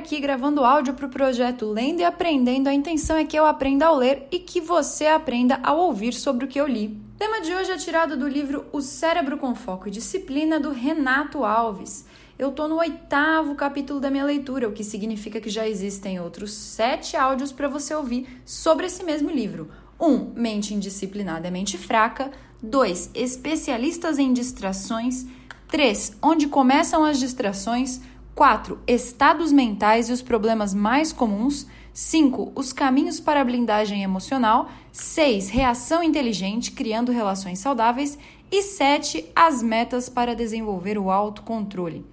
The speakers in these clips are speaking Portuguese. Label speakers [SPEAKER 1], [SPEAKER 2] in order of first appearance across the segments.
[SPEAKER 1] Aqui gravando áudio para o projeto Lendo e Aprendendo. A intenção é que eu aprenda ao ler e que você aprenda ao ouvir sobre o que eu li. O tema de hoje é tirado do livro O Cérebro com Foco e Disciplina, do Renato Alves. Eu estou no oitavo capítulo da minha leitura, o que significa que já existem outros sete áudios para você ouvir sobre esse mesmo livro. 1. Um, mente indisciplinada é mente fraca. 2. Especialistas em distrações. 3. Onde começam as distrações. 4. Estados mentais e os problemas mais comuns. 5. Os caminhos para a blindagem emocional. 6. Reação inteligente, criando relações saudáveis. E 7. As metas para desenvolver o autocontrole.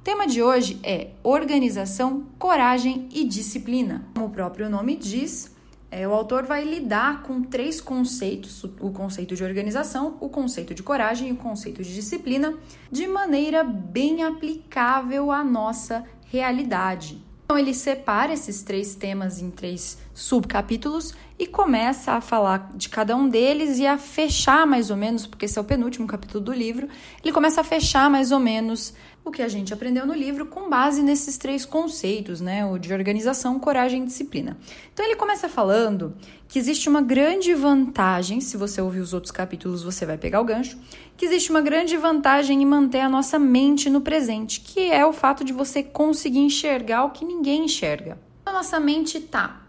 [SPEAKER 1] O tema de hoje é organização, coragem e disciplina. Como o próprio nome diz, é, o autor vai lidar com três conceitos: o conceito de organização, o conceito de coragem e o conceito de disciplina, de maneira bem aplicável à nossa realidade. Então, ele separa esses três temas em três subcapítulos e começa a falar de cada um deles e a fechar mais ou menos, porque esse é o penúltimo capítulo do livro, ele começa a fechar mais ou menos o que a gente aprendeu no livro com base nesses três conceitos, né? O de organização, coragem e disciplina. Então ele começa falando que existe uma grande vantagem, se você ouvir os outros capítulos, você vai pegar o gancho, que existe uma grande vantagem em manter a nossa mente no presente, que é o fato de você conseguir enxergar o que ninguém enxerga. A nossa mente tá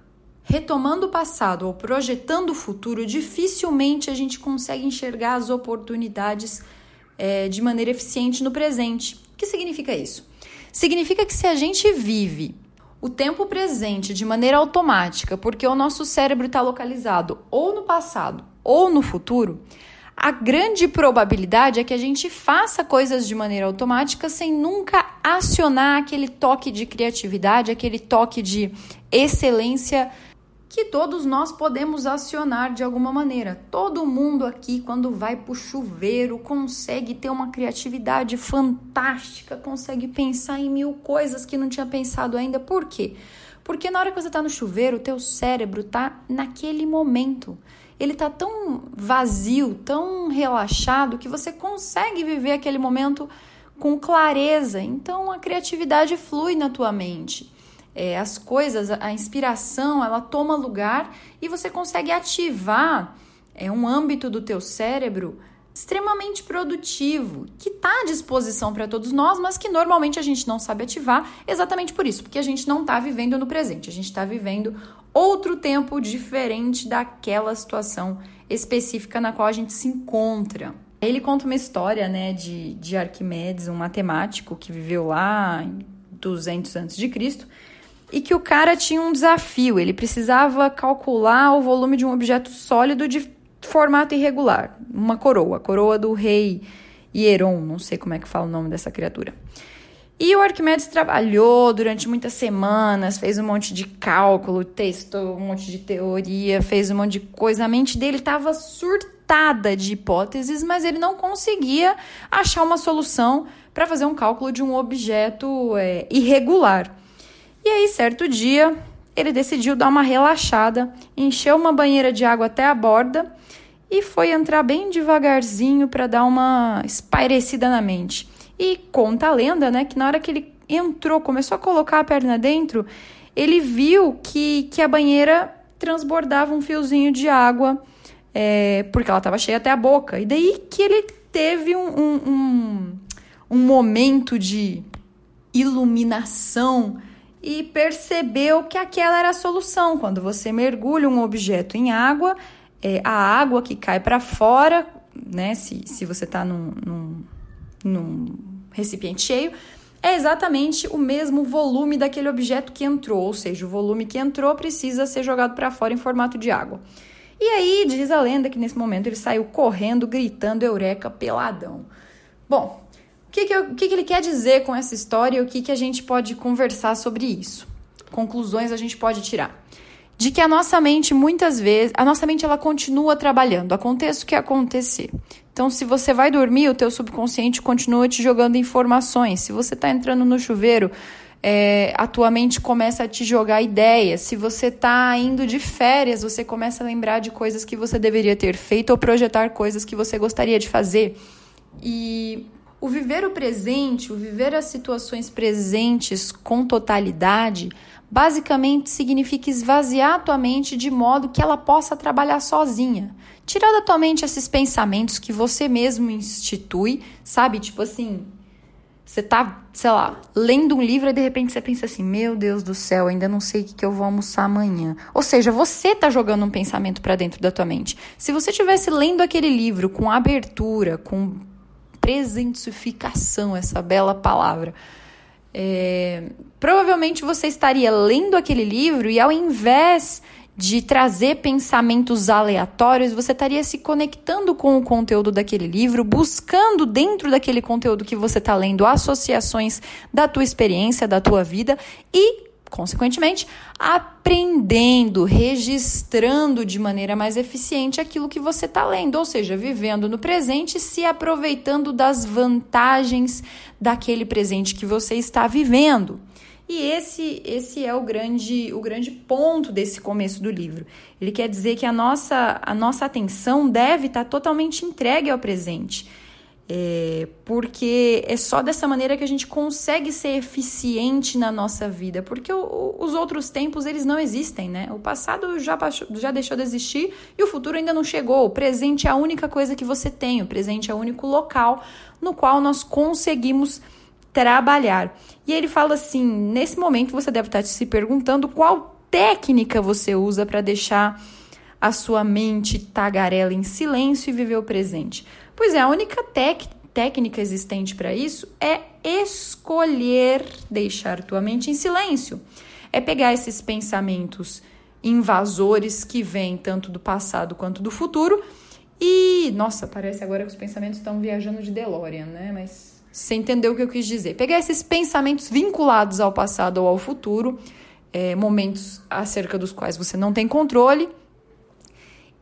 [SPEAKER 1] retomando o passado ou projetando o futuro, dificilmente a gente consegue enxergar as oportunidades é, de maneira eficiente no presente. O que significa isso? Significa que se a gente vive o tempo presente de maneira automática, porque o nosso cérebro está localizado ou no passado ou no futuro, a grande probabilidade é que a gente faça coisas de maneira automática sem nunca acionar aquele toque de criatividade, aquele toque de excelência que todos nós podemos acionar de alguma maneira. Todo mundo aqui, quando vai para o chuveiro, consegue ter uma criatividade fantástica, consegue pensar em mil coisas que não tinha pensado ainda. Por quê? Porque na hora que você está no chuveiro, o teu cérebro está naquele momento. Ele está tão vazio, tão relaxado, que você consegue viver aquele momento com clareza. Então a criatividade flui na tua mente é, as coisas, a inspiração, ela toma lugar e você consegue ativar é, um âmbito do teu cérebro extremamente produtivo, que está à disposição para todos nós, mas que normalmente a gente não sabe ativar, exatamente por isso, porque a gente não está vivendo no presente, a gente está vivendo outro tempo diferente daquela situação específica na qual a gente se encontra. Ele conta uma história, né, de, de Arquimedes, um matemático que viveu lá em 200 antes de Cristo, e que o cara tinha um desafio, ele precisava calcular o volume de um objeto sólido de formato irregular, uma coroa, a coroa do rei Hieron, não sei como é que fala o nome dessa criatura. E o Arquimedes trabalhou durante muitas semanas, fez um monte de cálculo, testou um monte de teoria, fez um monte de coisa. A mente dele estava surtada de hipóteses, mas ele não conseguia achar uma solução para fazer um cálculo de um objeto é, irregular. E aí, certo dia, ele decidiu dar uma relaxada, encheu uma banheira de água até a borda e foi entrar bem devagarzinho para dar uma espairecida na mente. E conta a lenda, né, que na hora que ele entrou, começou a colocar a perna dentro, ele viu que, que a banheira transbordava um fiozinho de água, é, porque ela estava cheia até a boca. E daí que ele teve um, um, um, um momento de iluminação e percebeu que aquela era a solução. Quando você mergulha um objeto em água, é, a água que cai para fora, né? Se, se você está num, num, num recipiente cheio, é exatamente o mesmo volume daquele objeto que entrou, ou seja, o volume que entrou precisa ser jogado para fora em formato de água. E aí diz a lenda que nesse momento ele saiu correndo, gritando eureka, peladão. Bom, que, que, eu, que, que ele quer dizer com essa história e o que, que a gente pode conversar sobre isso? Conclusões a gente pode tirar. De que a nossa mente, muitas vezes, a nossa mente ela continua trabalhando, aconteça o que acontecer. Então, se você vai dormir, o teu subconsciente continua te jogando informações. Se você está entrando no chuveiro, é, a tua mente começa a te jogar ideias. Se você está indo de férias, você começa a lembrar de coisas que você deveria ter feito ou projetar coisas que você gostaria de fazer. E O viver o presente, o viver as situações presentes com totalidade, basicamente significa esvaziar a tua mente de modo que ela possa trabalhar sozinha. Tirar da tua mente esses pensamentos que você mesmo institui, sabe? Tipo assim, você tá, sei lá, lendo um livro e de repente você pensa assim: Meu Deus do céu, ainda não sei o que, que eu vou almoçar amanhã. Ou seja, você tá jogando um pensamento para dentro da tua mente. Se você tivesse lendo aquele livro com abertura, com presentificação, essa bela palavra, é, provavelmente você estaria lendo aquele livro e ao invés de trazer pensamentos aleatórios, você estaria se conectando com o conteúdo daquele livro, buscando dentro daquele conteúdo que você está lendo associações da tua experiência, da tua vida e, consequentemente, aprendendo, registrando de maneira mais eficiente aquilo que você está lendo, ou seja, vivendo no presente, se aproveitando das vantagens daquele presente que você está vivendo. E esse esse é o grande o grande ponto desse começo do livro. Ele quer dizer que a nossa a nossa atenção deve estar totalmente entregue ao presente. É, porque é só dessa maneira que a gente consegue ser eficiente na nossa vida, porque o, o, os outros tempos eles não existem, né? O passado já, já deixou de existir e o futuro ainda não chegou. O presente é a única coisa que você tem, o presente é o único local no qual nós conseguimos trabalhar. E ele fala assim: nesse momento você deve estar se perguntando qual técnica você usa para deixar a sua mente tagarela em silêncio e viver o presente. Pois é, a única técnica existente para isso é escolher deixar tua mente em silêncio. É pegar esses pensamentos invasores que vêm tanto do passado quanto do futuro e, nossa, parece agora que os pensamentos estão viajando de DeLorean, né? Mas você entendeu o que eu quis dizer? Pegar esses pensamentos vinculados ao passado ou ao futuro, é, momentos acerca dos quais você não tem controle,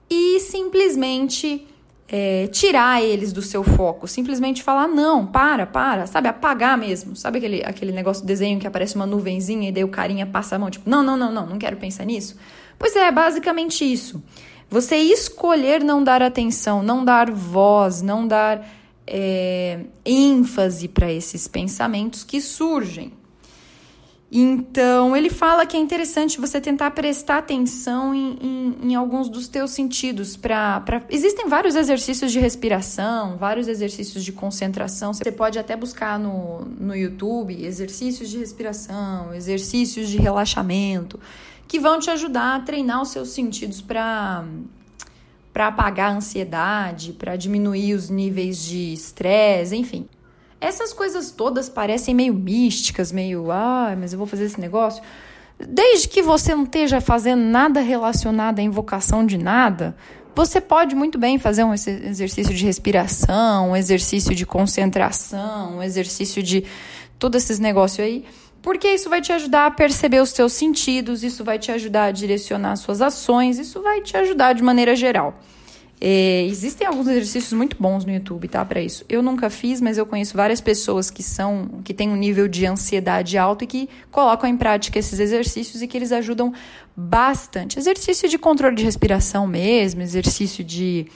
[SPEAKER 1] e simplesmente é, tirar eles do seu foco. Simplesmente falar, não, para, para, sabe? Apagar mesmo. Sabe aquele, aquele negócio desenho que aparece uma nuvenzinha e daí o carinha passa a mão, tipo, não, não, não, não, não quero pensar nisso? Pois é, basicamente isso. Você escolher não dar atenção, não dar voz, não dar é, ênfase para esses pensamentos que surgem. Então, ele fala que é interessante você tentar prestar atenção em, em, em alguns dos teus sentidos. Pra, pra... Existem vários exercícios de respiração, vários exercícios de concentração. Você pode até buscar no, no YouTube exercícios de respiração, exercícios de relaxamento, que vão te ajudar a treinar os seus sentidos para para apagar a ansiedade, para diminuir os níveis de estresse, enfim. Essas coisas todas parecem meio místicas, meio, ah, mas eu vou fazer esse negócio. Desde que você não esteja fazendo nada relacionado à invocação de nada, você pode muito bem fazer um exercício de respiração, um exercício de concentração, um exercício de todos esses negócios aí porque isso vai te ajudar a perceber os teus sentidos, isso vai te ajudar a direcionar suas ações, isso vai te ajudar de maneira geral. É, existem alguns exercícios muito bons no YouTube, tá? Para isso. Eu nunca fiz, mas eu conheço várias pessoas que são, que têm um nível de ansiedade alto e que colocam em prática esses exercícios e que eles ajudam bastante. Exercício de controle de respiração mesmo, exercício de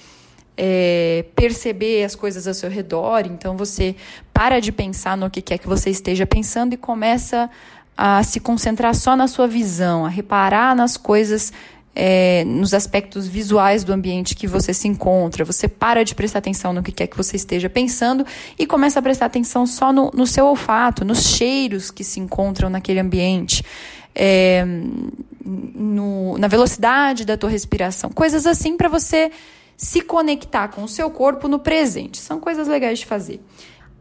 [SPEAKER 1] é, perceber as coisas ao seu redor. Então você para de pensar no que quer que você esteja pensando e começa a se concentrar só na sua visão, a reparar nas coisas, é, nos aspectos visuais do ambiente que você se encontra. Você para de prestar atenção no que quer que você esteja pensando e começa a prestar atenção só no, no seu olfato, nos cheiros que se encontram naquele ambiente. É, no, na velocidade da tua respiração, coisas assim para você se conectar com o seu corpo no presente. São coisas legais de fazer.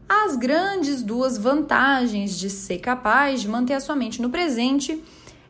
[SPEAKER 1] As grandes duas vantagens de ser capaz de manter a sua mente no presente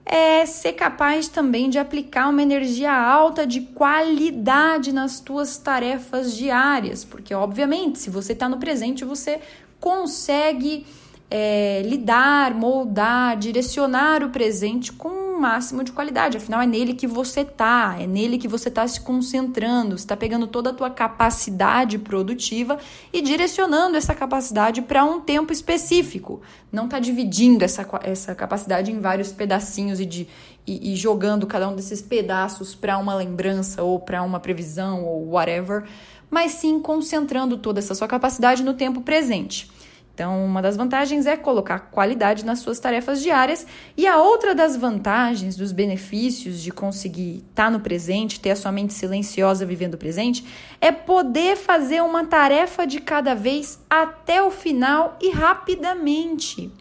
[SPEAKER 1] é ser capaz também de aplicar uma energia alta de qualidade nas tuas tarefas diárias, porque obviamente, se você está no presente, você consegue é, lidar, moldar, direcionar o presente com máximo de qualidade. Afinal, é nele que você tá, é nele que você está se concentrando, está pegando toda a tua capacidade produtiva e direcionando essa capacidade para um tempo específico. Não está dividindo essa, essa capacidade em vários pedacinhos e, de, e, e jogando cada um desses pedaços para uma lembrança ou para uma previsão ou whatever mas sim concentrando toda essa sua capacidade no tempo presente. Então, uma das vantagens é colocar qualidade nas suas tarefas diárias, e a outra das vantagens, dos benefícios de conseguir estar tá no presente, ter a sua mente silenciosa vivendo o presente, é poder fazer uma tarefa de cada vez até o final e rapidamente.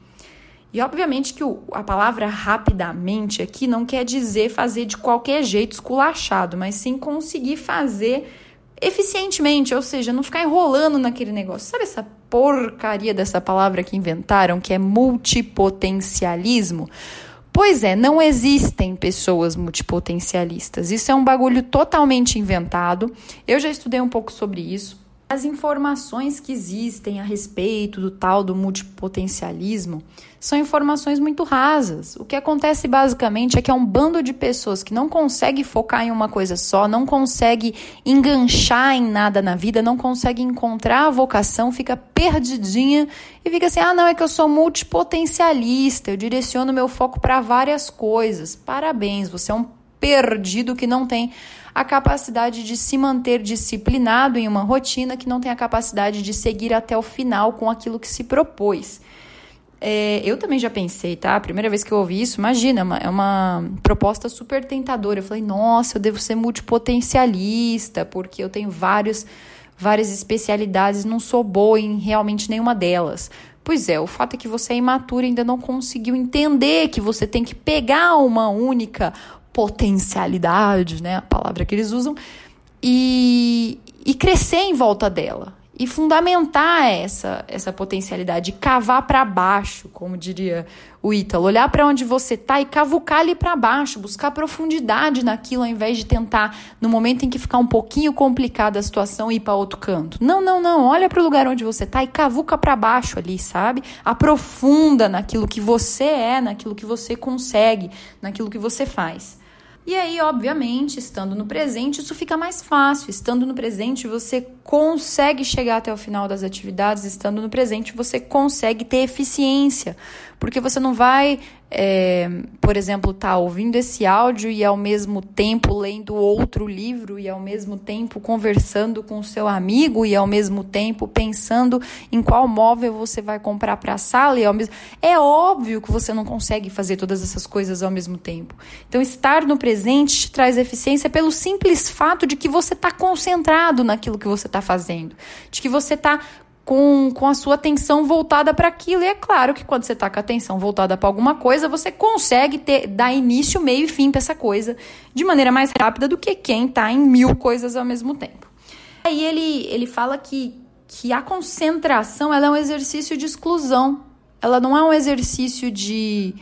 [SPEAKER 1] E obviamente que o, a palavra rapidamente aqui não quer dizer fazer de qualquer jeito esculachado, mas sim conseguir fazer eficientemente, ou seja, não ficar enrolando naquele negócio. Sabe essa porcaria dessa palavra que inventaram, que é multipotencialismo? Pois é, não existem pessoas multipotencialistas. Isso é um bagulho totalmente inventado. Eu já estudei um pouco sobre isso. As informações que existem a respeito do tal do multipotencialismo são informações muito rasas. O que acontece basicamente é que é um bando de pessoas que não consegue focar em uma coisa só, não consegue enganchar em nada na vida, não consegue encontrar a vocação, fica perdidinha e fica assim: "Ah, não, é que eu sou multipotencialista, eu direciono meu foco para várias coisas". Parabéns, você é um perdido que não tem a capacidade de se manter disciplinado em uma rotina, que não tem a capacidade de seguir até o final com aquilo que se propôs. É, eu também já pensei, tá? A primeira vez que eu ouvi isso, imagina, é uma proposta super tentadora. Eu falei, nossa, eu devo ser multipotencialista, porque eu tenho vários, várias especialidades, não sou boa em realmente nenhuma delas. Pois é, o fato é que você é imaturo e ainda não conseguiu entender que você tem que pegar uma única potencialidade, né, a palavra que eles usam, e, e crescer em volta dela e fundamentar essa essa potencialidade, cavar para baixo, como diria o Ítalo, olhar para onde você está e cavucar ali para baixo, buscar profundidade naquilo ao invés de tentar no momento em que ficar um pouquinho complicada a situação ir para outro canto. Não, não, não, olha para o lugar onde você está e cavuca para baixo ali, sabe? Aprofunda naquilo que você é, naquilo que você consegue, naquilo que você faz. E aí, obviamente, estando no presente, isso fica mais fácil. Estando no presente, você consegue chegar até o final das atividades. Estando no presente, você consegue ter eficiência, porque você não vai é, por exemplo, tá ouvindo esse áudio e ao mesmo tempo lendo outro livro e ao mesmo tempo conversando com seu amigo e ao mesmo tempo pensando em qual móvel você vai comprar para a sala e ao mesmo é óbvio que você não consegue fazer todas essas coisas ao mesmo tempo. Então, estar no presente te traz eficiência pelo simples fato de que você está concentrado naquilo que você está fazendo, de que você está com, com a sua atenção voltada para aquilo. E é claro que quando você está com a atenção voltada para alguma coisa, você consegue ter, dar início, meio e fim para essa coisa de maneira mais rápida do que quem está em mil coisas ao mesmo tempo. Aí ele, ele fala que, que a concentração ela é um exercício de exclusão. Ela não é um exercício de,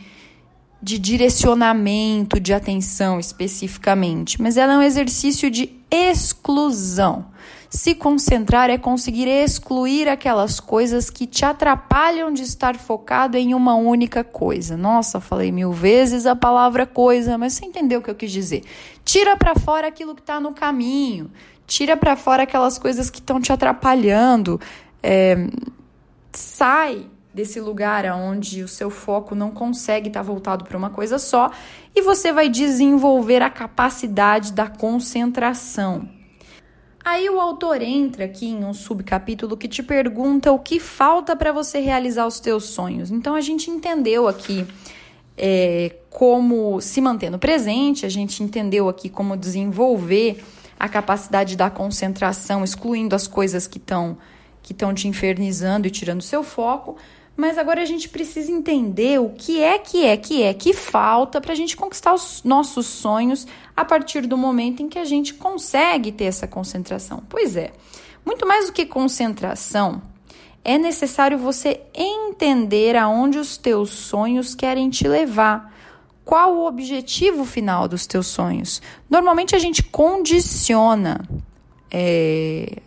[SPEAKER 1] de direcionamento de atenção especificamente, mas ela é um exercício de exclusão. Se concentrar é conseguir excluir aquelas coisas que te atrapalham de estar focado em uma única coisa. Nossa, falei mil vezes a palavra coisa, mas você entendeu o que eu quis dizer. Tira para fora aquilo que está no caminho. Tira para fora aquelas coisas que estão te atrapalhando. É, sai desse lugar onde o seu foco não consegue estar tá voltado para uma coisa só e você vai desenvolver a capacidade da concentração. Aí o autor entra aqui em um subcapítulo que te pergunta o que falta para você realizar os teus sonhos. Então a gente entendeu aqui é, como se manter no presente, a gente entendeu aqui como desenvolver a capacidade da concentração, excluindo as coisas que estão que estão te infernizando e tirando seu foco. Mas agora a gente precisa entender o que é que é que é que falta para a gente conquistar os nossos sonhos a partir do momento em que a gente consegue ter essa concentração. Pois é, muito mais do que concentração, é necessário você entender aonde os teus sonhos querem te levar. Qual o objetivo final dos teus sonhos? Normalmente a gente condiciona é,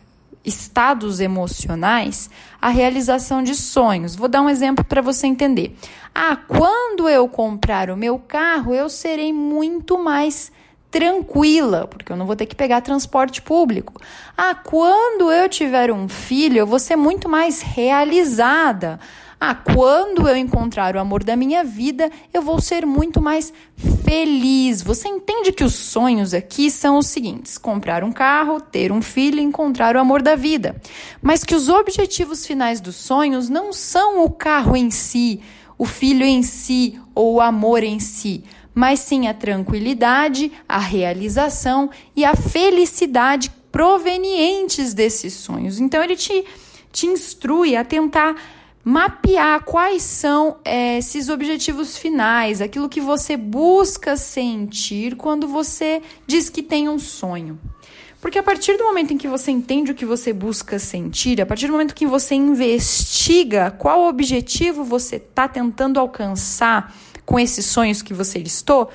[SPEAKER 1] estados emocionais a realização de sonhos. Vou dar um exemplo para você entender. Ah, quando eu comprar o meu carro, eu serei muito mais tranquila, porque eu não vou ter que pegar transporte público. Ah, quando eu tiver um filho, eu vou ser muito mais realizada. Ah, quando eu encontrar o amor da minha vida, eu vou ser muito mais feliz. Você entende que os sonhos aqui são os seguintes: comprar um carro, ter um filho, encontrar o amor da vida. Mas que os objetivos finais dos sonhos não são o carro em si, o filho em si ou o amor em si, mas sim a tranquilidade, a realização e a felicidade provenientes desses sonhos. Então ele te, te instrui a tentar mapear quais são é, esses objetivos finais, aquilo que você busca sentir quando você diz que tem um sonho. Porque a partir do momento em que você entende o que você busca sentir, a partir do momento que você investiga qual objetivo você está tentando alcançar com esses sonhos que você listou,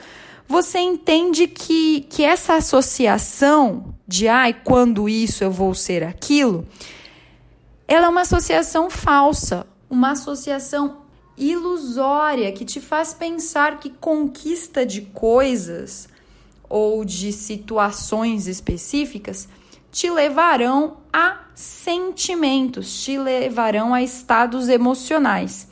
[SPEAKER 1] você entende que, que essa associação de ai, quando isso eu vou ser aquilo, ela é uma associação falsa uma associação ilusória que te faz pensar que conquista de coisas ou de situações específicas te levarão a sentimentos, te levarão a estados emocionais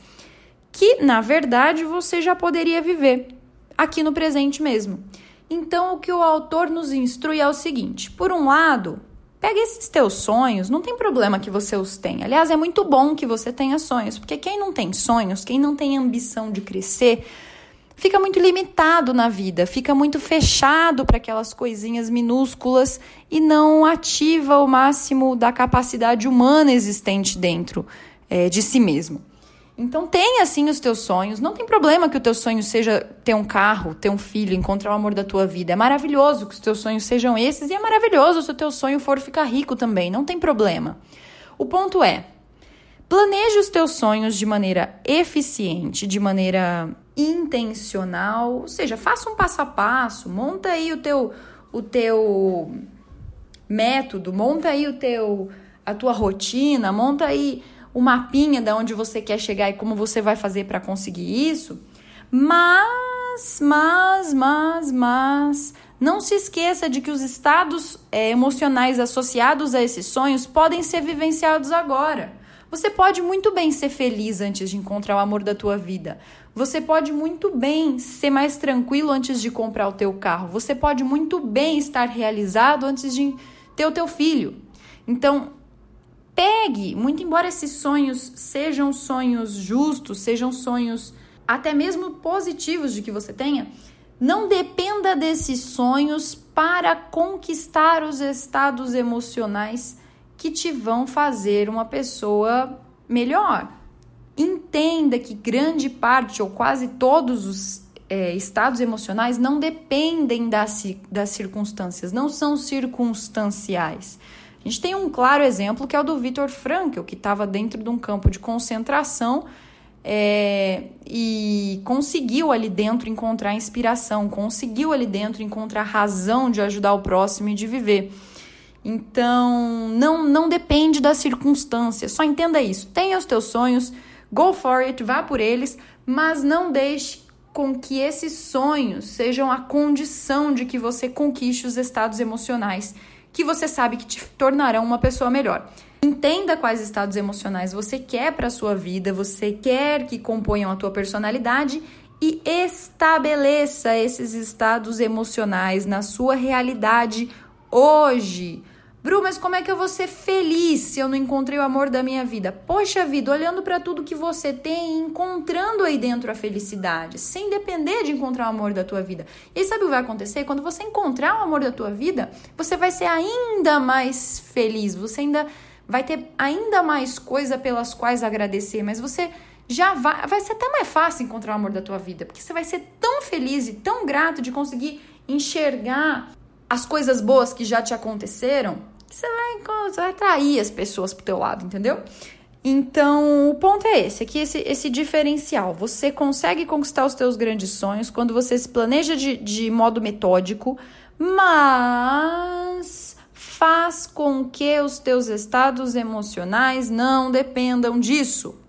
[SPEAKER 1] que, na verdade, você já poderia viver aqui no presente mesmo. Então, o que o autor nos instrui é o seguinte: por um lado, Pega esses teus sonhos, não tem problema que você os tenha. Aliás, é muito bom que você tenha sonhos, porque quem não tem sonhos, quem não tem ambição de crescer, fica muito limitado na vida, fica muito fechado para aquelas coisinhas minúsculas e não ativa o máximo da capacidade humana existente dentro é, de si mesmo. Então tenha assim os teus sonhos. Não tem problema que o teu sonho seja ter um carro, ter um filho, encontrar o amor da tua vida. É maravilhoso que os teus sonhos sejam esses e é maravilhoso se o teu sonho for ficar rico também. Não tem problema. O ponto é: planeje os teus sonhos de maneira eficiente, de maneira intencional, ou seja, faça um passo a passo, monta aí o teu o teu método, monta aí o teu a tua rotina, monta aí o mapinha de onde você quer chegar e como você vai fazer para conseguir isso. Mas, mas, mas, mas, não se esqueça de que os estados é, emocionais associados a esses sonhos podem ser vivenciados agora. Você pode muito bem ser feliz antes de encontrar o amor da tua vida. Você pode muito bem ser mais tranquilo antes de comprar o teu carro. Você pode muito bem estar realizado antes de ter o teu filho. Então, Pegue, muito embora esses sonhos sejam sonhos justos, sejam sonhos até mesmo positivos de que você tenha, não dependa desses sonhos para conquistar os estados emocionais que te vão fazer uma pessoa melhor. Entenda que grande parte ou quase todos os é, estados emocionais não dependem das, das circunstâncias, não são circunstanciais. A gente tem um claro exemplo que é o do Viktor Frankl, que estava dentro de um campo de concentração é, e conseguiu ali dentro encontrar inspiração, conseguiu ali dentro encontrar razão de ajudar o próximo e de viver. Então, não, não depende das circunstâncias, só entenda isso. Tenha os teus sonhos, go for it, vá por eles, mas não deixe com que esses sonhos sejam a condição de que você conquiste os estados emocionais que você sabe que te tornarão uma pessoa melhor. Entenda quais estados emocionais você quer para a sua vida, você quer que componham a tua personalidade e estabeleça esses estados emocionais na sua realidade hoje. Bru, mas como é que eu vou ser feliz se eu não encontrei o amor da minha vida? Poxa vida, olhando para tudo que você tem, encontrando aí dentro a felicidade, sem depender de encontrar o amor da tua vida. E sabe o que vai acontecer? Quando você encontrar o amor da tua vida, você vai ser ainda mais feliz, você ainda vai ter ainda mais coisa pelas quais agradecer, mas você já vai, vai ser até mais fácil encontrar o amor da tua vida, porque você vai ser tão feliz e tão grato de conseguir enxergar as coisas boas que já te aconteceram você vai, você vai atrair as pessoas pro teu lado, entendeu? Então, o ponto é esse, aqui esse, esse diferencial. Você consegue conquistar os teus grandes sonhos quando você se planeja de, de modo metódico, mas faz com que os teus estados emocionais não dependam disso.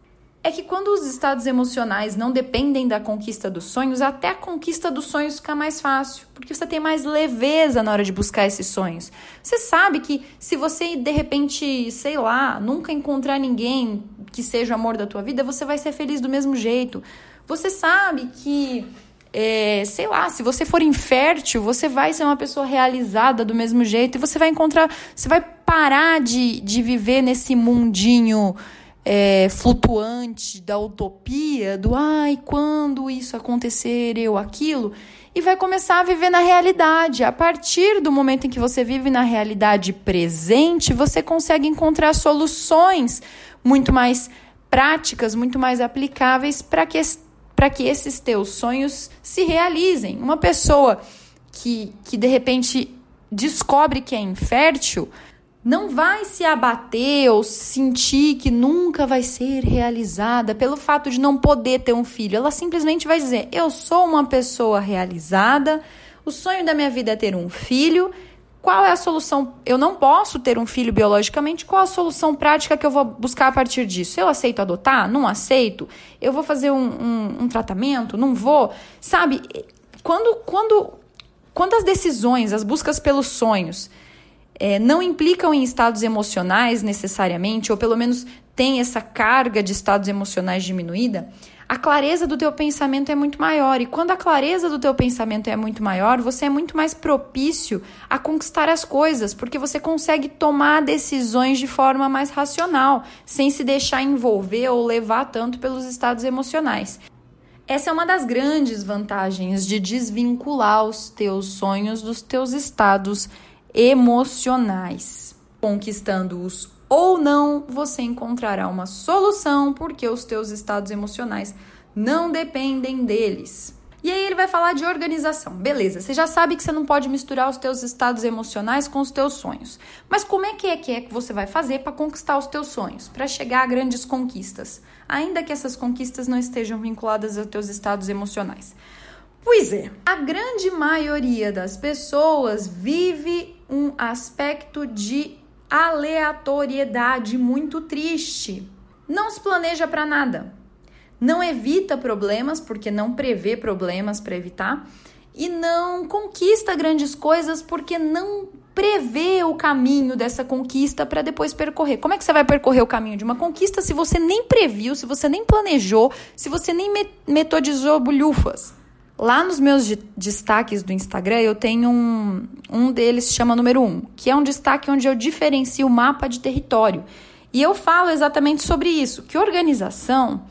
[SPEAKER 1] É que quando os estados emocionais não dependem da conquista dos sonhos, até a conquista dos sonhos fica mais fácil, porque você tem mais leveza na hora de buscar esses sonhos. Você sabe que se você de repente, sei lá, nunca encontrar ninguém que seja o amor da tua vida, você vai ser feliz do mesmo jeito. Você sabe que é, sei lá, se você for infértil, você vai ser uma pessoa realizada do mesmo jeito e você vai encontrar, você vai parar de, de viver nesse mundinho é, flutuante da utopia, do ai, quando isso acontecer, eu aquilo, e vai começar a viver na realidade. A partir do momento em que você vive na realidade presente, você consegue encontrar soluções muito mais práticas, muito mais aplicáveis para que, que esses teus sonhos se realizem. Uma pessoa que, que de repente descobre que é infértil não vai se abater ou sentir que nunca vai ser realizada pelo fato de não poder ter um filho. Ela simplesmente vai dizer: Eu sou uma pessoa realizada, o sonho da minha vida é ter um filho. Qual é a solução? Eu não posso ter um filho biologicamente. Qual a solução prática que eu vou buscar a partir disso? Eu aceito adotar? Não aceito? Eu vou fazer um, um, um tratamento? Não vou? Sabe? Quando, quando, quando as decisões, as buscas pelos sonhos, é, não implicam em estados emocionais necessariamente, ou pelo menos tem essa carga de estados emocionais diminuída, a clareza do teu pensamento é muito maior. E quando a clareza do teu pensamento é muito maior, você é muito mais propício a conquistar as coisas, porque você consegue tomar decisões de forma mais racional, sem se deixar envolver ou levar tanto pelos estados emocionais. Essa é uma das grandes vantagens de desvincular os teus sonhos dos teus estados emocionais. Conquistando-os ou não, você encontrará uma solução porque os teus estados emocionais não dependem deles. E aí ele vai falar de organização. Beleza, você já sabe que você não pode misturar os teus estados emocionais com os teus sonhos. Mas como é que é que, é que você vai fazer para conquistar os teus sonhos, para chegar a grandes conquistas, ainda que essas conquistas não estejam vinculadas aos teus estados emocionais? Pois é, a grande maioria das pessoas vive um aspecto de aleatoriedade muito triste. Não se planeja para nada. Não evita problemas porque não prevê problemas para evitar e não conquista grandes coisas porque não prevê o caminho dessa conquista para depois percorrer. Como é que você vai percorrer o caminho de uma conquista se você nem previu, se você nem planejou, se você nem metodizou bolhufas? Lá nos meus destaques do Instagram, eu tenho um, um deles chama número um, que é um destaque onde eu diferencio o mapa de território. E eu falo exatamente sobre isso, que organização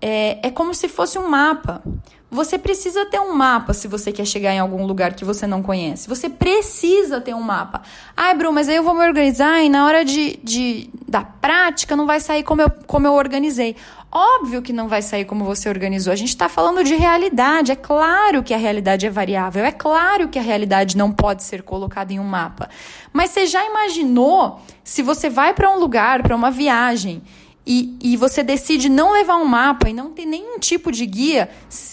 [SPEAKER 1] é, é como se fosse um mapa. Você precisa ter um mapa se você quer chegar em algum lugar que você não conhece. Você precisa ter um mapa. Ai, Bruno, mas aí eu vou me organizar e na hora de, de, da prática não vai sair como eu, como eu organizei. Óbvio que não vai sair como você organizou. A gente está falando de realidade. É claro que a realidade é variável. É claro que a realidade não pode ser colocada em um mapa. Mas você já imaginou se você vai para um lugar, para uma viagem, e, e você decide não levar um mapa e não ter nenhum tipo de guia,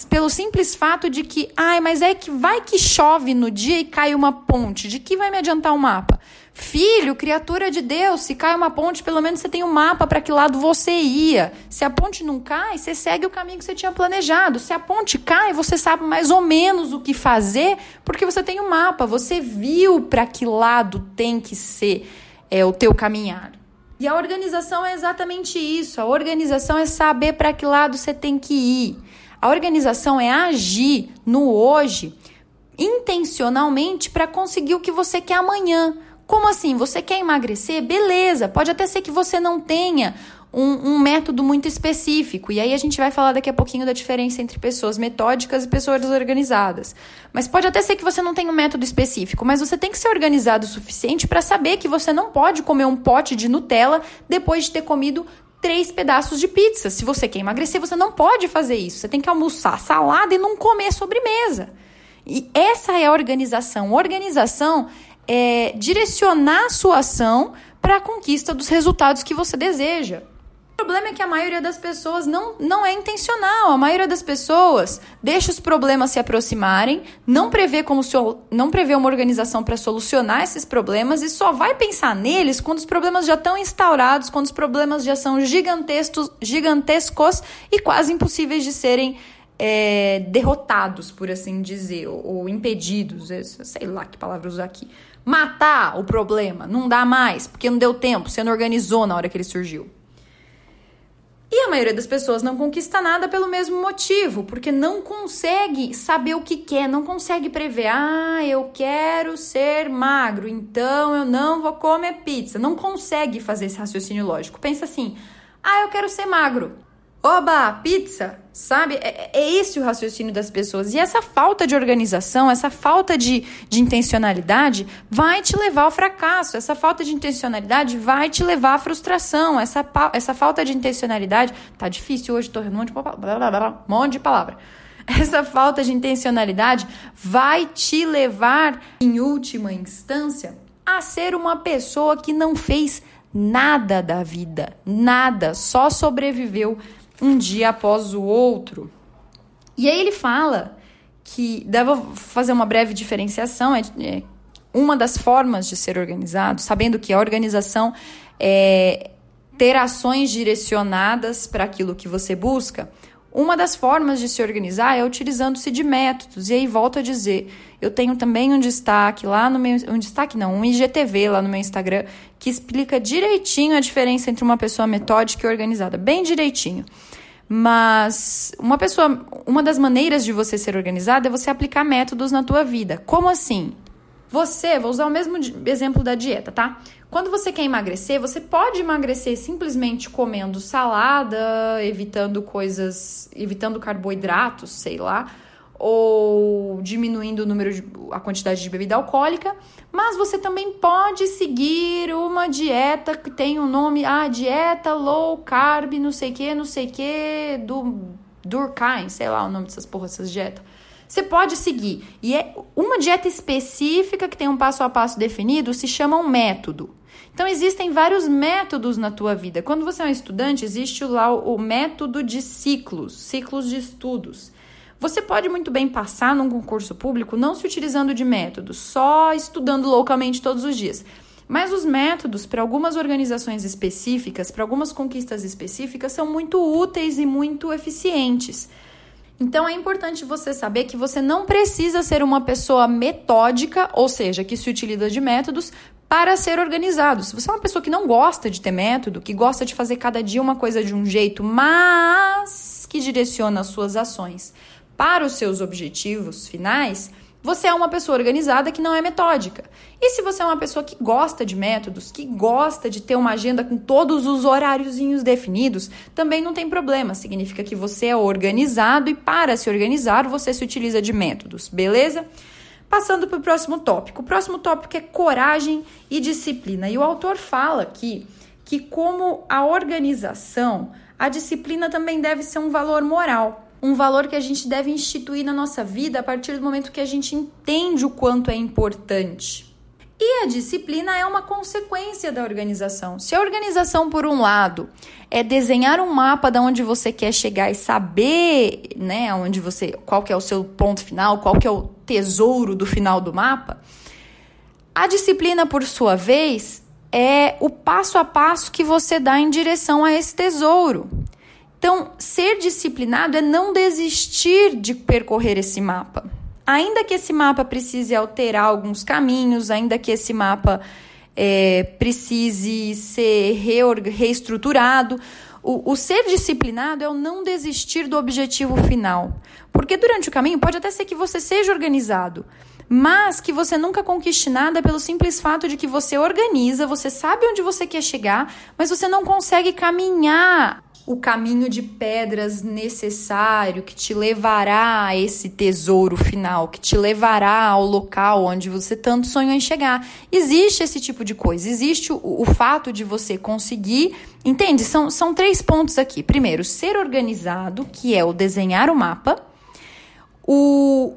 [SPEAKER 1] pelo simples fato de que, ai, mas é que vai que chove no dia e cai uma ponte. De que vai me adiantar o um mapa? Filho, criatura de Deus, se cai uma ponte, pelo menos você tem um mapa para que lado você ia. Se a ponte não cai, você segue o caminho que você tinha planejado. Se a ponte cai, você sabe mais ou menos o que fazer, porque você tem um mapa, você viu para que lado tem que ser é, o teu caminhar. E a organização é exatamente isso. A organização é saber para que lado você tem que ir. A organização é agir no hoje intencionalmente para conseguir o que você quer amanhã. Como assim? Você quer emagrecer? Beleza, pode até ser que você não tenha um, um, método muito específico. E aí a gente vai falar daqui a pouquinho da diferença entre pessoas metódicas e pessoas organizadas. Mas pode até ser que você não tenha um método específico, mas você tem que ser organizado o suficiente para saber que você não pode comer um pote de Nutella depois de ter comido três pedaços de pizza. Se você quer emagrecer, você não pode fazer isso. Você tem que almoçar salada e não comer sobremesa. E essa é a organização. Organização é direcionar a sua ação para a conquista dos resultados que você deseja. O problema é que a maioria das pessoas não, não é intencional. A maioria das pessoas deixa os problemas se aproximarem, não prevê como não prevê uma organização para solucionar esses problemas e só vai pensar neles quando os problemas já estão instaurados, quando os problemas já são gigantescos, gigantescos e quase impossíveis de serem é, derrotados, por assim dizer, ou, ou impedidos. Sei lá que palavra usar aqui. Matar o problema, não dá mais, porque não deu tempo, você não organizou na hora que ele surgiu. E a maioria das pessoas não conquista nada pelo mesmo motivo, porque não consegue saber o que quer, não consegue prever. Ah, eu quero ser magro, então eu não vou comer pizza. Não consegue fazer esse raciocínio lógico. Pensa assim: ah, eu quero ser magro. Oba, pizza, sabe? É, é, esse o raciocínio das pessoas. E essa falta de organização, essa falta de, de intencionalidade vai te levar ao fracasso. Essa falta de intencionalidade vai te levar à frustração. Essa, essa falta de intencionalidade. Tá difícil hoje, tô um monte de, um monte de palavra. Essa falta de intencionalidade vai te levar, em última instância, a ser uma pessoa que não fez nada da vida, nada, só sobreviveu um dia após o outro. E aí ele fala que, devo fazer uma breve diferenciação, é, é uma das formas de ser organizado, sabendo que a organização é ter ações direcionadas para aquilo que você busca. Uma das formas de se organizar é utilizando-se de métodos. E aí volto a dizer, eu tenho também um destaque lá no meu, um destaque não, um IGTV lá no meu Instagram que explica direitinho a diferença entre uma pessoa metódica e organizada, bem direitinho. Mas uma pessoa, uma das maneiras de você ser organizada é você aplicar métodos na tua vida. Como assim? Você, vou usar o mesmo exemplo da dieta, tá? Quando você quer emagrecer, você pode emagrecer simplesmente comendo salada, evitando coisas, evitando carboidratos, sei lá, ou diminuindo o número de, a quantidade de bebida alcoólica, mas você também pode seguir uma dieta que tem o um nome, ah, dieta low carb, não sei que, não sei que, do Durkheim, sei lá o nome dessas porras, dessas dietas. Você pode seguir. E é uma dieta específica que tem um passo a passo definido, se chama um método. Então, existem vários métodos na tua vida. Quando você é um estudante, existe lá o, método de ciclos, ciclos de estudos. Você pode muito bem passar num concurso público não se utilizando de métodos, só estudando loucamente todos os dias. Mas os métodos para algumas organizações específicas, para algumas conquistas específicas, são muito úteis e muito eficientes. Então é importante você saber que você não precisa ser uma pessoa metódica, ou seja, que se utiliza de métodos para ser organizado. Se você é uma pessoa que não gosta de ter método, que gosta de fazer cada dia uma coisa de um jeito, mas que direciona as suas ações para os seus objetivos finais, você é uma pessoa organizada que não é metódica. E se você é uma pessoa que gosta de métodos, que gosta de ter uma agenda com todos os horáriozinhos definidos, também não tem problema. Significa que você é organizado e para se organizar você se utiliza de métodos, beleza? Passando para o próximo tópico. O próximo tópico é coragem e disciplina. E o autor fala aqui que, como a organização, a disciplina também deve ser um valor moral um valor que a gente deve instituir na nossa vida a partir do momento que a gente entende o quanto é importante. E a disciplina é uma consequência da organização. Se a organização, por um lado, é desenhar um mapa de onde você quer chegar e saber, né, onde você, qual que é o seu ponto final, qual que é o tesouro do final do mapa, a disciplina, por sua vez, é o passo a passo que você dá em direção a esse tesouro. Então, ser disciplinado é não desistir de percorrer esse mapa. Ainda que esse mapa precise alterar alguns caminhos, ainda que esse mapa é, precise ser reestruturado, o, o, ser disciplinado é o não desistir do objetivo final. Porque durante o caminho pode até ser que você seja organizado, mas que você nunca conquiste nada pelo simples fato de que você organiza, você sabe onde você quer chegar, mas você não consegue caminhar o caminho de pedras necessário que te levará a esse tesouro final, que te levará ao local onde você tanto sonhou em chegar. Existe esse tipo de coisa, existe o, o fato de você conseguir. Entende? São, são três pontos aqui. Primeiro, ser organizado, que é o desenhar o mapa, o,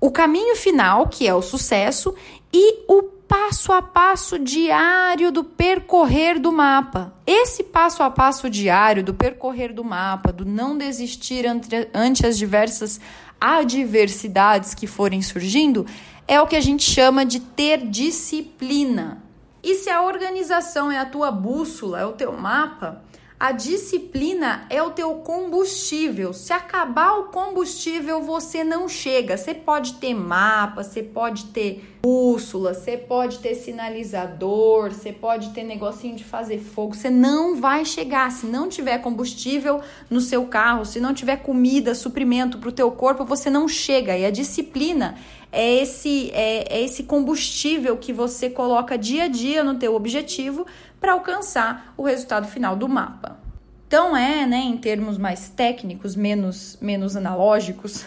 [SPEAKER 1] o caminho final, que é o sucesso, e o passo a passo diário do percorrer do mapa. Esse passo a passo diário do percorrer do mapa, do não desistir ante, as diversas adversidades que forem surgindo, é o que a gente chama de ter disciplina. E se a organização é a tua bússola, é o teu mapa, a disciplina é o teu combustível. Se acabar o combustível, você não chega. Você pode ter mapa, você pode ter bússola, você pode ter sinalizador, você pode ter negocinho de fazer fogo. Você não vai chegar se não tiver combustível no seu carro, se não tiver comida, suprimento para o teu corpo, você não chega. E a disciplina é esse é, é esse combustível que você coloca dia a dia no teu objetivo para alcançar o resultado final do mapa. Então é, né, em termos mais técnicos, menos, menos analógicos,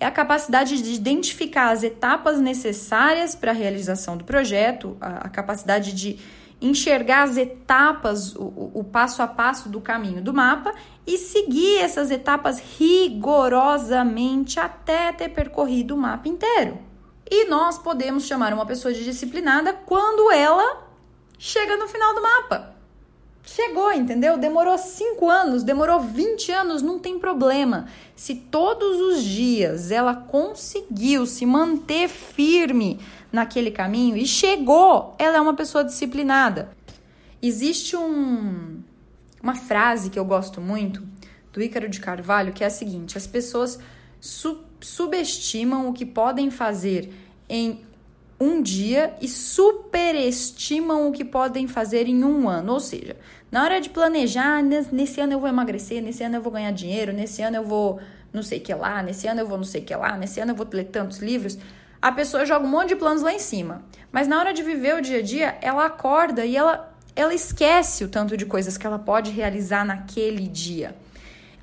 [SPEAKER 1] é a capacidade de identificar as etapas necessárias para a realização do projeto, a, a, capacidade de enxergar as etapas, o, o passo a passo do caminho do mapa e seguir essas etapas rigorosamente até ter percorrido o mapa inteiro. E nós podemos chamar uma pessoa de disciplinada quando ela chega no final do mapa. Chegou, entendeu? Demorou 5 anos, demorou 20 anos, não tem problema. Se todos os dias ela conseguiu se manter firme naquele caminho e chegou, ela é uma pessoa disciplinada. Existe um, uma frase que eu gosto muito do Ícaro de Carvalho que é a seguinte: as pessoas su subestimam o que podem fazer em um dia e superestimam o que podem fazer em um ano. Ou seja, na hora de planejar, nesse ano eu vou emagrecer, nesse ano eu vou ganhar dinheiro, nesse ano eu vou não sei o que lá, nesse ano eu vou não sei o que lá, nesse ano eu vou ler tantos livros. A pessoa joga um monte de planos lá em cima. Mas na hora de viver o dia a dia, ela acorda e ela, ela esquece o tanto de coisas que ela pode realizar naquele dia.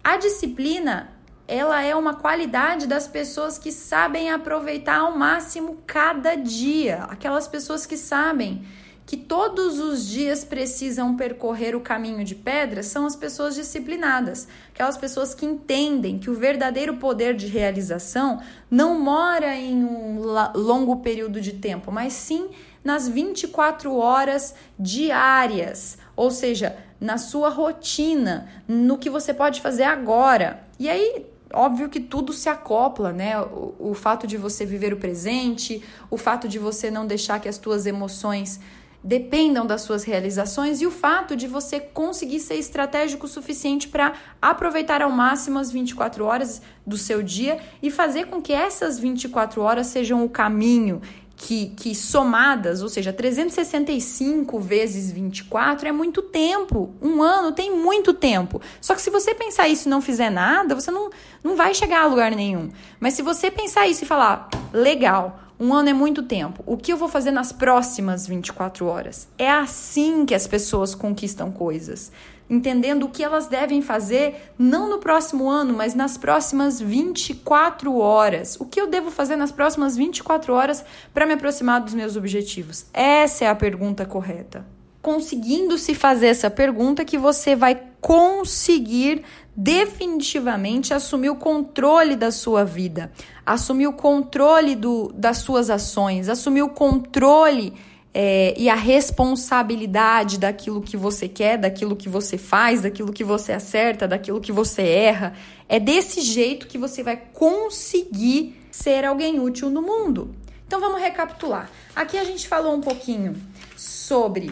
[SPEAKER 1] A disciplina ela é uma qualidade das pessoas que sabem aproveitar ao máximo cada dia. Aquelas pessoas que sabem que todos os dias precisam percorrer o caminho de pedra são as pessoas disciplinadas, aquelas pessoas que entendem que o verdadeiro poder de realização não mora em um longo período de tempo, mas sim nas 24 horas diárias, ou seja, na sua rotina, no que você pode fazer agora. E aí óbvio que tudo se acopla, né? O, o, fato de você viver o presente, o fato de você não deixar que as tuas emoções dependam das suas realizações e o fato de você conseguir ser estratégico o suficiente para aproveitar ao máximo as 24 horas do seu dia e fazer com que essas 24 horas sejam o caminho que, que somadas, ou seja, 365 vezes 24 é muito tempo. Um ano tem muito tempo. Só que se você pensar isso e não fizer nada, você não, não vai chegar a lugar nenhum. Mas se você pensar isso e falar, legal, um ano é muito tempo. O que eu vou fazer nas próximas 24 horas? É assim que as pessoas conquistam coisas entendendo o que elas devem fazer não no próximo ano, mas nas próximas 24 horas. O que eu devo fazer nas próximas 24 horas para me aproximar dos meus objetivos? Essa é a pergunta correta. Conseguindo se fazer essa pergunta que você vai conseguir definitivamente assumir o controle da sua vida, assumir o controle do, das suas ações, assumir o controle é, e a responsabilidade daquilo que você quer, daquilo que você faz, daquilo que você acerta, daquilo que você erra. É desse jeito que você vai conseguir ser alguém útil no mundo. Então vamos recapitular. Aqui a gente falou um pouquinho sobre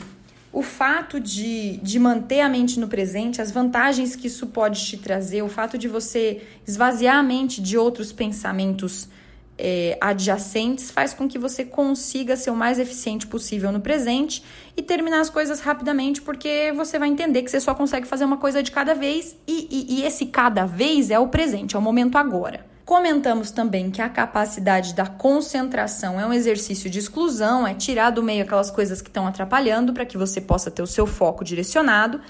[SPEAKER 1] o fato de, de manter a mente no presente, as vantagens que isso pode te trazer, o fato de você esvaziar a mente de outros pensamentos é, adjacentes faz com que você consiga ser o mais eficiente possível no presente e terminar as coisas rapidamente, porque você vai entender que você só consegue fazer uma coisa de cada vez e, e, e esse cada vez é o presente, é o momento agora. Comentamos também que a capacidade da concentração é um exercício de exclusão, é tirar do meio aquelas coisas que estão atrapalhando para que você possa ter o seu foco direcionado.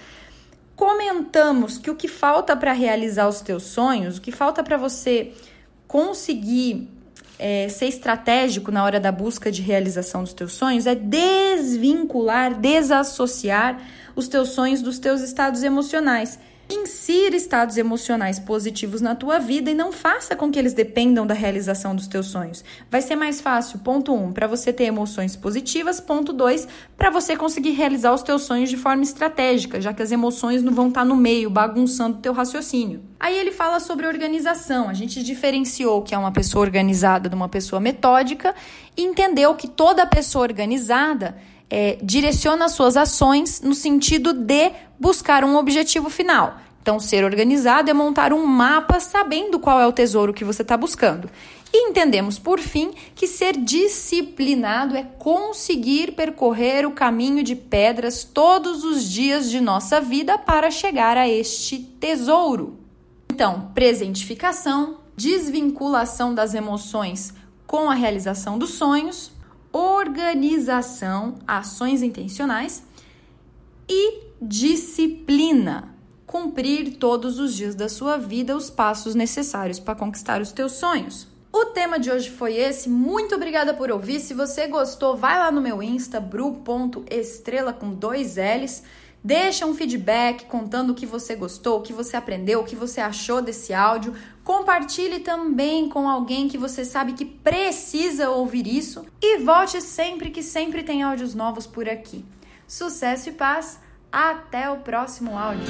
[SPEAKER 1] Comentamos que o que falta para realizar os teus sonhos, o que falta para você conseguir é, ser estratégico na hora da busca de realização dos teus sonhos é desvincular, desassociar os teus sonhos dos teus estados emocionais. Insira estados emocionais positivos na tua vida e não faça com que eles dependam da realização dos teus sonhos. Vai ser mais fácil, ponto 1, um, para você ter emoções positivas, ponto 2, para você conseguir realizar os teus sonhos de forma estratégica, já que as emoções não vão estar tá no meio, bagunçando o teu raciocínio. Aí ele fala sobre organização. A gente diferenciou que é uma pessoa organizada de uma pessoa metódica e entendeu que toda pessoa organizada é, direciona suas ações no sentido de buscar um objetivo final. Então, ser organizado é montar um mapa sabendo qual é o tesouro que você está buscando. E entendemos, por fim, que ser disciplinado é conseguir percorrer o caminho de pedras todos os dias de nossa vida para chegar a este tesouro. Então, presentificação, desvinculação das emoções com a realização dos sonhos, organização, ações intencionais e disciplina. Cumprir todos os dias da sua vida os passos necessários para conquistar os teus sonhos. O tema de hoje foi esse. Muito obrigada por ouvir. Se você gostou, vai lá no meu Insta, bru.estrela com dois L's. Deixa um feedback contando o que você gostou, o que você aprendeu, o que você achou desse áudio. Compartilhe também com alguém que você sabe que precisa ouvir isso. E volte sempre que sempre tem áudios novos por aqui. Sucesso e paz. Até o próximo áudio.